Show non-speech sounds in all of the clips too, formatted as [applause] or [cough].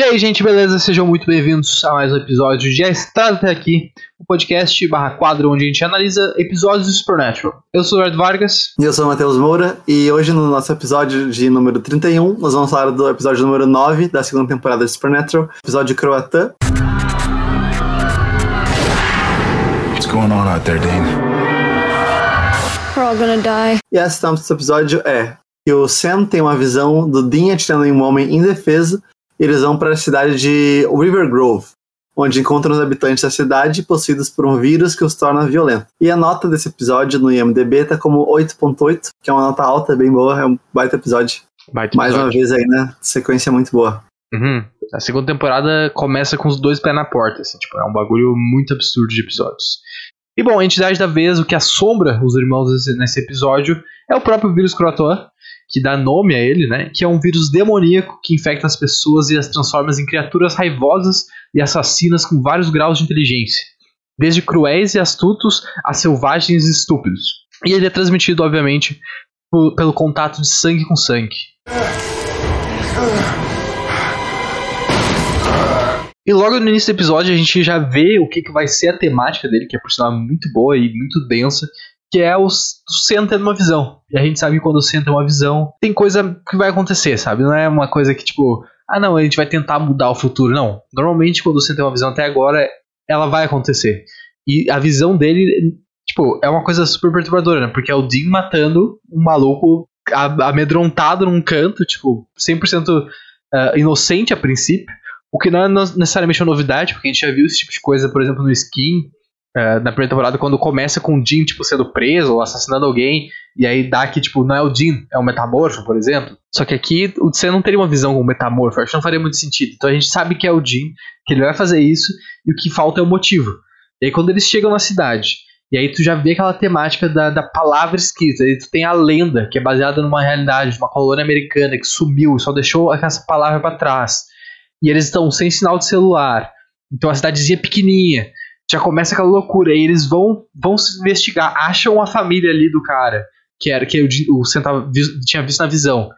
E aí, gente, beleza? Sejam muito bem-vindos a mais um episódio de A Estrada Até Aqui, o um podcast barra quadro onde a gente analisa episódios do Supernatural. Eu sou o Eduardo Vargas. E eu sou o Matheus Moura, e hoje no nosso episódio de número 31, nós vamos falar do episódio número 9 da segunda temporada de Supernatural, episódio Croatã. What's going on out there, Dean? We're all gonna die. E a sinopse desse episódio é que o Sam tem uma visão do Dean atirando em um homem indefeso eles vão para a cidade de River Grove, onde encontram os habitantes da cidade possuídos por um vírus que os torna violentos. E a nota desse episódio no IMDB tá como 8.8, que é uma nota alta, bem boa, é um baita episódio. Baita Mais uma episódio. vez aí, né? Sequência muito boa. Uhum. A segunda temporada começa com os dois pés na porta, assim, tipo, é um bagulho muito absurdo de episódios. E bom, a entidade da vez, o que assombra os irmãos nesse, nesse episódio é o próprio vírus Croatoan, que dá nome a ele, né? Que é um vírus demoníaco que infecta as pessoas e as transforma em criaturas raivosas e assassinas com vários graus de inteligência. Desde cruéis e astutos a selvagens e estúpidos. E ele é transmitido, obviamente, po- pelo contato de sangue com sangue. E logo no início do episódio a gente já vê o que, que vai ser a temática dele, que é por sinal muito boa e muito densa, que é o, o tendo uma visão. E a gente sabe que quando o Sam tem uma visão, tem coisa que vai acontecer, sabe? Não é uma coisa que tipo, ah não, a gente vai tentar mudar o futuro. Não. Normalmente quando o Sam tem uma visão até agora, ela vai acontecer. E a visão dele, tipo, é uma coisa super perturbadora, né? Porque é o Dean matando um maluco amedrontado num canto, tipo, 100% ah, inocente a princípio. O que não é necessariamente uma novidade, porque a gente já viu esse tipo de coisa, por exemplo, no Skin, eh, na primeira temporada, quando começa com o Dean, tipo, sendo preso ou assassinando alguém, e aí dá que, tipo, não é o Dean, é o Metamorfo, por exemplo. Só que aqui, você não teria uma visão com o Metamorfo, acho que não faria muito sentido. Então a gente sabe que é o Dean, que ele vai fazer isso, e o que falta é o motivo. E aí quando eles chegam na cidade, e aí tu já vê aquela temática da, da palavra escrita, aí tu tem a lenda, que é baseada numa realidade, de uma colônia americana que sumiu e só deixou essa palavra pra trás e eles estão sem sinal de celular. Então a cidadezinha é pequenininha. Já começa aquela loucura. E eles vão, vão se investigar. Acham a família ali do cara. Que era que Di- o vis- tinha visto na visão.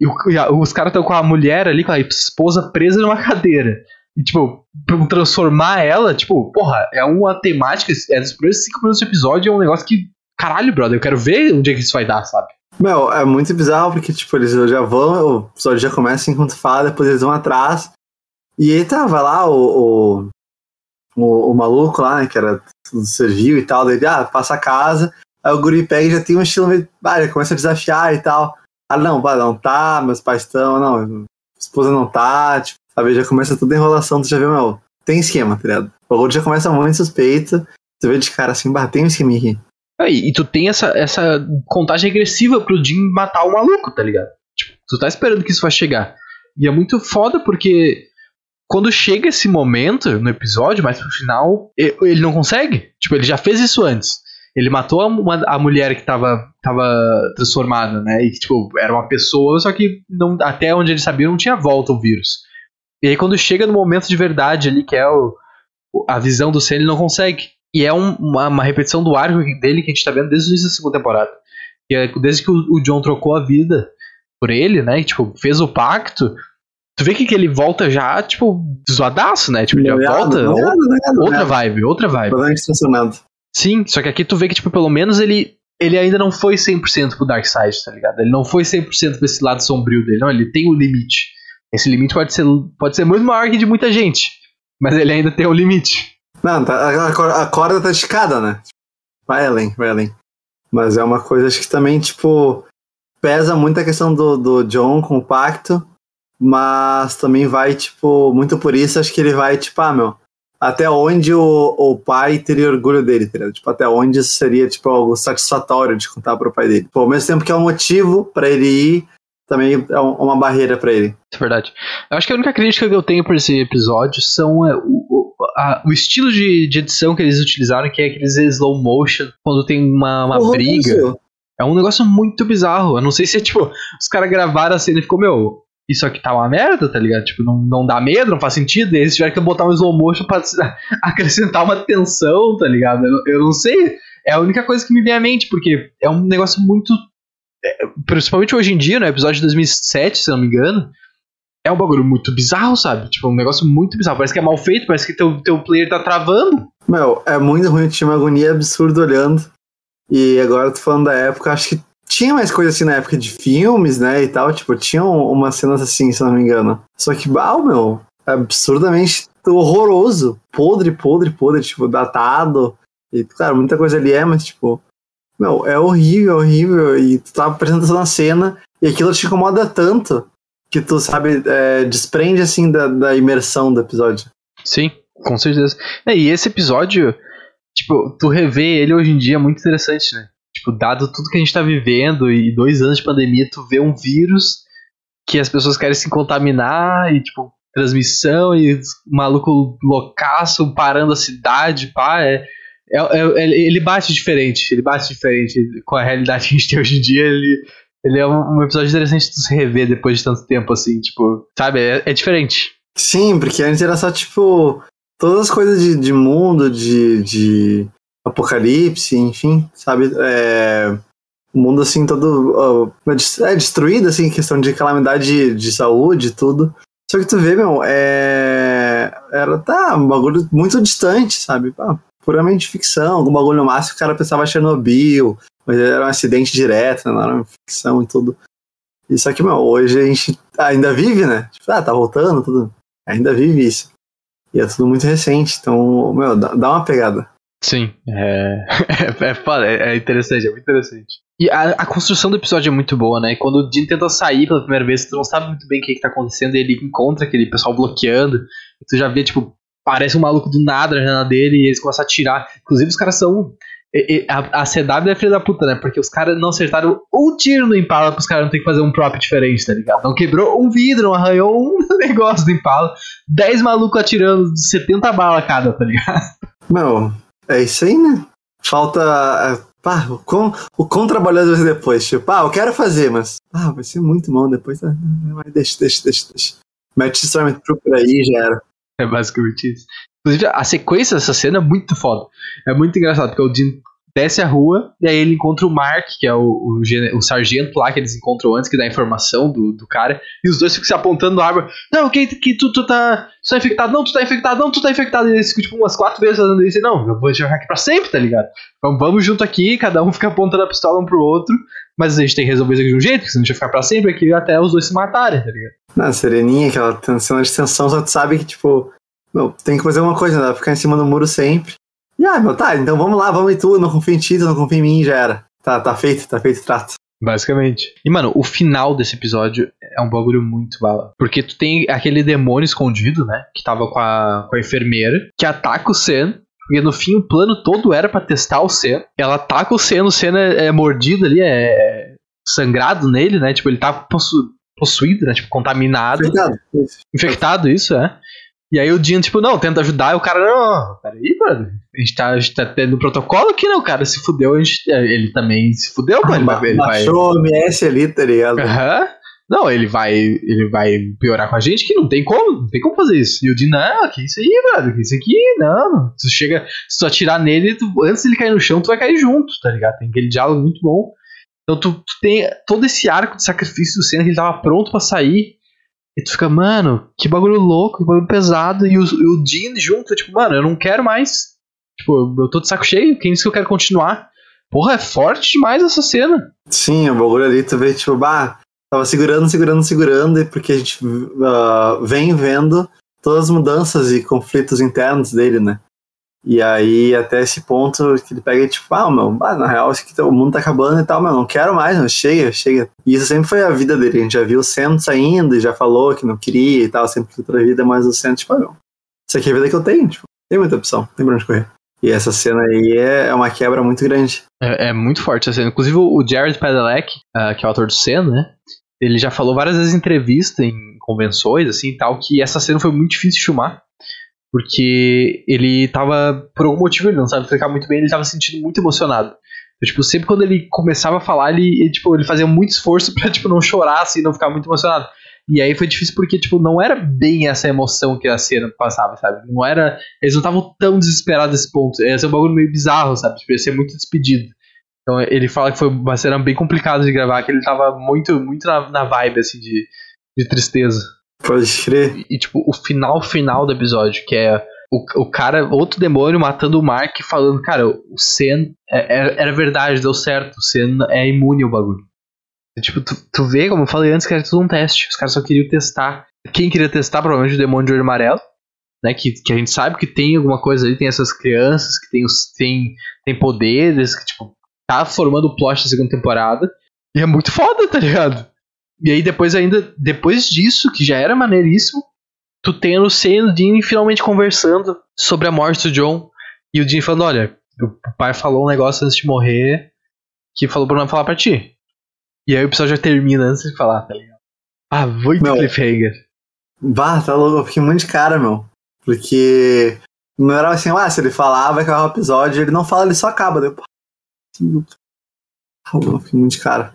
E, os caras estão com a mulher ali, com a esposa presa numa cadeira. E, tipo, transformar ela, tipo, porra, é uma temática. É dos primeiros cinco minutos do episódio, é um negócio que. Caralho, brother, eu quero ver onde é que isso vai dar, sabe? Meu, é muito bizarro porque, tipo, eles já vão, o episódio já começa enquanto fala, depois eles vão atrás. E aí tava lá o, o, o, o maluco lá, né, que era do servil e tal, dele, ah, passa a casa. Aí o guri pega e já tem um estilo meio, ah, já começa a desafiar e tal. Ah, não, não tá, meus pais estão, não, esposa não tá, tipo, sabe, já começa toda a enrolação, tu já vê, meu, tem esquema, tá ligado? O bagulho já começa muito suspeito, tu vê de cara assim, bah, tem um esquema aqui. Aí, e tu tem essa, essa contagem agressiva pro Jim matar o maluco, tá ligado? Tipo, tu tá esperando que isso vai chegar. E é muito foda porque quando chega esse momento no episódio, mais pro final, ele não consegue. Tipo, ele já fez isso antes. Ele matou a, uma- a mulher que tava, tava transformada, né? E tipo, era uma pessoa, só que não, até onde ele sabia não tinha volta o vírus. E aí quando chega no momento de verdade ali, que é o, a visão do Sam, ele não consegue. E é um- uma, uma repetição do arco dele que a gente tá vendo desde o início da segunda temporada. E é desde que o, o John trocou a vida por ele, né? E, tipo, fez o pacto. Tu vê que, que ele volta já, tipo, zoadaço, né? Tipo, já Noiado, volta. outra vibe, outra vibe. Sim, só que aqui tu vê que, tipo, pelo menos ele, ele ainda não foi 100% pro Dark Side, tá ligado? Ele não foi 100% pra esse lado sombrio dele. Não, ele tem um limite. Esse limite pode ser, pode ser muito maior que de muita gente. Mas ele ainda tem um limite. Não, tá, a, a corda tá esticada, né? Vai além, vai além. Mas é uma coisa, acho que também, tipo, pesa muito a questão do, do John com o pacto, mas também vai, tipo, muito por isso, acho que ele vai, tipo, ah, meu, até onde o, o pai teria orgulho dele, tá ligado? Tipo, até onde isso seria, tipo, algo satisfatório de contar pro pai dele. Pô, ao mesmo tempo que é um motivo pra ele ir, também é um- uma barreira pra ele. Isso é verdade. Eu acho que a única crítica que eu tenho por esse episódio são é, o, a- o estilo de, de edição que eles utilizaram, que é aqueles slow motion, quando tem uma, uma Porra, briga. É um negócio muito bizarro. Eu não sei se é tipo, os caras gravaram a cena e ficou, meu, isso aqui tá uma merda, tá ligado? Tipo, não, não dá medo, não faz sentido. Eles tiveram que botar um slow motion pra [laughs] acrescentar uma tensão, tá ligado? Eu, eu não sei. É a única coisa que me vem à mente, porque é um negócio muito. é, principalmente hoje em dia, no episódio de 2007, se não me engano. é um bagulho muito bizarro, sabe? Tipo, um negócio muito bizarro. Parece que é mal feito, parece que teu, teu player tá travando. Meu, é muito ruim, eu tinha uma agonia absurda olhando. E agora tô falando da época, acho que tinha mais coisa assim na época de filmes, né, e tal. Tipo, tinham umas cenas assim, se não me engano. Só que, bah, meu, absurdamente horroroso. Podre, podre, podre, tipo, datado. E, claro, muita coisa ali é, mas, tipo, meu, é horrível, horrível. E tu tá apresentando a cena e aquilo te incomoda tanto que tu, sabe, é, desprende, assim, da, da imersão do episódio. Sim, com certeza. É, e esse episódio, tipo, tu rever ele hoje em dia é muito interessante, né? Tipo, dado tudo que a gente tá vivendo e dois anos de pandemia, tu vê um vírus que as pessoas querem se contaminar e, tipo, transmissão e maluco loucaço parando a cidade, pá, é, é, é, ele bate diferente, ele bate diferente com a realidade que a gente tem hoje em dia, ele, ele é um, um episódio interessante de se rever depois de tanto tempo, assim, tipo, sabe, é, é diferente. Sim, porque antes era só, tipo, todas as coisas de, de mundo, de, de apocalipse, enfim, sabe? É, o mundo assim todo uh, é destruído, assim, questão de calamidade de, de saúde e tudo. Só que tu vê, meu, é... era tá, um bagulho muito distante, sabe? Ah, puramente ficção, algum bagulho máximo, o cara pensava Chernobyl, mas era um acidente direto, né? não era uma ficção e tudo. E só que, meu, hoje a gente ainda vive, né? Tipo, ah, tá voltando, tudo. Ainda vive isso. E é tudo muito recente, então, meu, dá, dá uma pegada. Sim, é, [laughs] é, é, é, interessante, é muito interessante. E a, a, construção do episódio é muito boa, né? Quando o Dean tenta sair pela primeira vez, tu não sabe muito bem o que, que tá acontecendo, e ele encontra aquele pessoal bloqueando, e tu já vê, tipo, parece um maluco do nada na janela dele, e eles começam a atirar. Inclusive, os caras são. A, a CW é filha da puta, né? Porque os caras não acertaram um tiro no Impala os caras não ter que fazer um prop diferente, tá ligado? Não quebrou um vidro, não arranhou um [laughs] negócio do Impala. 10 malucos atirando 70 balas cada, tá ligado? Meu, é isso aí, né? Falta. É, pá, o quão, o quão trabalhoso depois. Tipo, ah, eu quero fazer, mas. Ah, vai ser muito bom depois. Ah, deixa, deixa, deixa, deixa. Mete Stormtrooper aí já era. É basicamente isso. Inclusive, a sequência dessa cena é muito foda. É muito engraçado, porque o Dean desce a rua e aí ele encontra o Mark, que é o, o, o, sargento lá que eles encontram antes, que dá a informação do, do cara, e os dois ficam se apontando a arma. Não, que, que tu, tu, tá, tu tá infectado, não, tu tá infectado, não, tu tá infectado. E eles ficam tipo umas quatro vezes fazendo isso. E, não, eu vou jogar aqui pra sempre, tá ligado? Então vamos junto aqui, cada um fica apontando a pistola um pro outro, mas a gente tem que resolver isso aqui de um jeito, porque senão a gente vai ficar pra sempre aqui até os dois se matarem, tá ligado? Na sereninha, aquela cena de tensão, só tu sabe que, tipo, meu, tem que fazer uma coisa, né? Ficar em cima do muro sempre. Ah, meu, tá, então vamos lá, vamos em tu, não confio em ti, tu não confia em mim, já era. Tá, tá feito, tá feito o trato. Basicamente. E, mano, o final desse episódio é um bagulho muito bala. Porque tu tem aquele demônio escondido, né? Que tava com a, com a enfermeira, que ataca o Sen. E no fim o plano todo era para testar o Sen. Ela ataca o Sen, o Sen é, é mordido ali, é sangrado nele, né? Tipo, ele tá possu possuído, né? Tipo, contaminado. Infectado. Infectado, isso, é. E aí o Dean, tipo, não, tenta ajudar, e o cara, não, peraí, mano. A gente tá, a gente tá tendo protocolo aqui, né? O cara se fudeu, a gente, ele também se fudeu, mano. Ah, ele vai. Baixou o MS ali, tá ligado? Aham. Uhum. Não, ele vai, ele vai piorar com a gente que não tem como, não tem como fazer isso. E o Dean, não, que isso aí, mano, que isso aqui, não. Se tu chega, se tu atirar nele, tu, antes dele cair no chão, tu vai cair junto, tá ligado? Tem aquele diálogo muito bom. Então tu, tu tem todo esse arco de sacrifício do Senna que ele tava pronto para sair. E tu fica, mano, que bagulho louco, que bagulho pesado. E o, o Dean junto, tipo, mano, eu não quero mais. Tipo, eu tô de saco cheio, quem disse que eu quero continuar? Porra, é forte demais essa cena. Sim, o bagulho ali, tu vê, tipo, bah, tava segurando, segurando, segurando, porque a gente uh, vem vendo todas as mudanças e conflitos internos dele, né? E aí, até esse ponto que ele pega e tipo, ah, meu, na real, isso aqui, tá, o mundo tá acabando e tal, meu, não quero mais, meu, chega, chega. E isso sempre foi a vida dele, a gente já viu o Sam saindo e já falou que não queria e tal, sempre que outra vida, mas o Sam, tipo, ah, meu, isso aqui é a vida que eu tenho, tipo, tem muita opção, tem pra onde correr. E essa cena aí é, é uma quebra muito grande. É, é muito forte essa cena. Inclusive, o Jared Padalecki, uh, que é o autor do Sen, né? Ele já falou várias vezes em entrevista, em convenções, assim e tal, que essa cena foi muito difícil de filmar porque ele tava, por algum motivo, ele não sabe explicar muito bem, ele tava se sentindo muito emocionado. Então, tipo, sempre quando ele começava a falar, ele, ele, tipo, ele fazia muito esforço [laughs] pra, tipo, não chorar, assim, não ficar muito emocionado. E aí foi difícil porque, tipo, não era bem essa emoção que a cena passava, sabe? Não era. Eles não estavam tão desesperados nesse ponto. Ia ser um bagulho meio bizarro, sabe? Tipo, ia ser muito despedido. Então ele fala que foi uma cena bem complicada de gravar, que ele tava muito, muito na, na vibe, assim, de, de tristeza. Pode crer. E, tipo, o final final do episódio, que é o, o cara, outro demônio matando o Mark falando, cara, o Sen é, é, era verdade, deu certo, o Sen é imune ao bagulho. Tipo, tu, tu vê, como eu falei antes, que era tudo um teste. Os caras só queriam testar. Quem queria testar, provavelmente, o demônio de olho amarelo. Né, que, que a gente sabe que tem alguma coisa ali, tem essas crianças que tem, os, tem, tem poderes, que, tipo, tá formando o plot da segunda temporada. E é muito foda, tá ligado? E aí depois ainda, depois disso, que já era maneiríssimo, tu tem a Lucy e o Dean finalmente conversando sobre a morte do John. E o Dean falando, olha, o pai falou um negócio antes de morrer que falou pra não falar pra ti. E aí o episódio já termina antes de falar, tá ligado? Ah, muito Meu. cliffhanger. Bah, tá louco, eu fiquei muito de cara, meu. Porque não era assim, ah, se ele falar, vai acabar o episódio, ele não fala, ele só acaba. Deu, pô, eu fiquei muito de cara.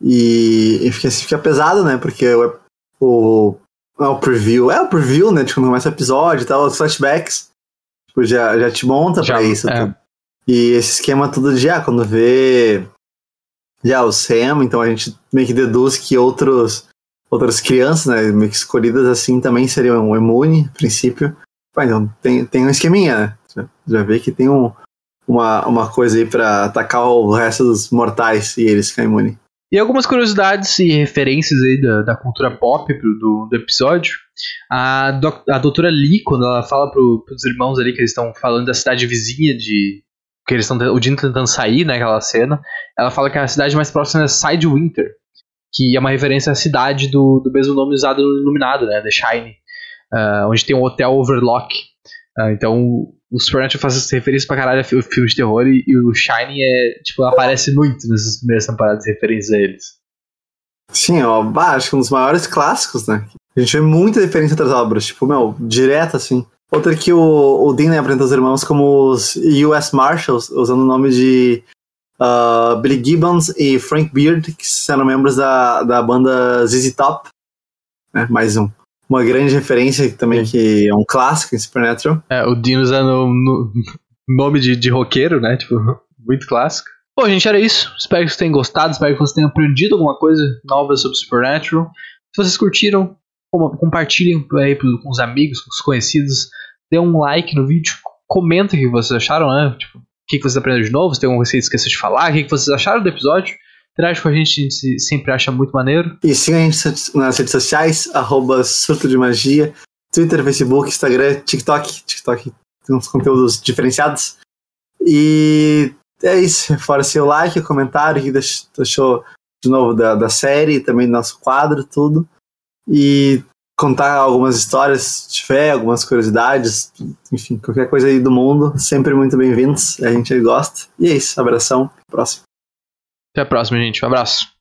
E, e fica, fica pesado, né? Porque o, o, é o preview, é o preview, né? De quando começa o episódio e tal, os flashbacks. Tipo, já, já te monta Já, pra isso. é. tudo. E esse esquema tudo de, ah, quando vê já o Sam, então a gente meio que deduz que outros, outras crianças, né, meio que escolhidas assim, também seriam imune, a princípio. Pô, então tem, tem um esqueminha, né? Já, já vê que tem um, uma, uma coisa aí pra atacar o resto dos mortais e eles ficarem imunes. E algumas curiosidades e referências aí da, da cultura pop do, do episódio. A, doc- a doutora Lee, quando ela fala pro, pros irmãos ali que eles estão falando da cidade vizinha de. Que eles estão. O Dino tentando sair, né? Aquela cena. Ela fala que a cidade mais próxima é Sidewinter. Que é uma referência à cidade do, do mesmo nome usado no Iluminado, né? The Shine. ah, onde tem um hotel Overlock. Ah, então, o Supernatural faz referência pra caralho a fi- filmes de terror e, e o Shining é, tipo, aparece muito nessas primeiras temporadas de referências a eles. Sim, ó, acho que um dos maiores clássicos, né? A gente vê muita diferença entre as obras, tipo, meu, direto assim. Outra que o, o Dean né, apresenta os irmãos como os US Marshals, usando o nome de ah, Billy Gibbons e Frank Beard, que eram membros da, da banda ZZ Top. Né? Mais um. Uma grande referência também, que é um clássico em Supernatural. É, o Dino usando no, [laughs] nome de, de roqueiro, né? Tipo, [laughs] muito clássico. Bom, gente, era isso. Espero que vocês tenham gostado. Espero que vocês tenham aprendido alguma coisa nova sobre Supernatural. Se vocês curtiram, com- compartilhem aí pro- com os amigos, com os conhecidos. Dê um like no vídeo. Comenta o que vocês acharam, né? Tipo, o que, vocês aprenderam de novo. Se tem alguma coisa que você esqueceu de falar. O que vocês acharam do episódio. Interage com a gente, a gente se- sempre acha muito maneiro. E siga a gente nas redes sociais, arroba Surto de Magia, Twitter, Facebook, Instagram, TikTok. TikTok tem uns conteúdos diferenciados. E é isso. Fora seu like, comentário, que deix- deixou de novo da, da série, também do nosso quadro, tudo. E contar algumas histórias, se tiver, algumas curiosidades, enfim, qualquer coisa aí do mundo, sempre muito bem-vindos. A gente gosta. E é isso. Abração. Próximo. Até a próxima, gente. Um abraço.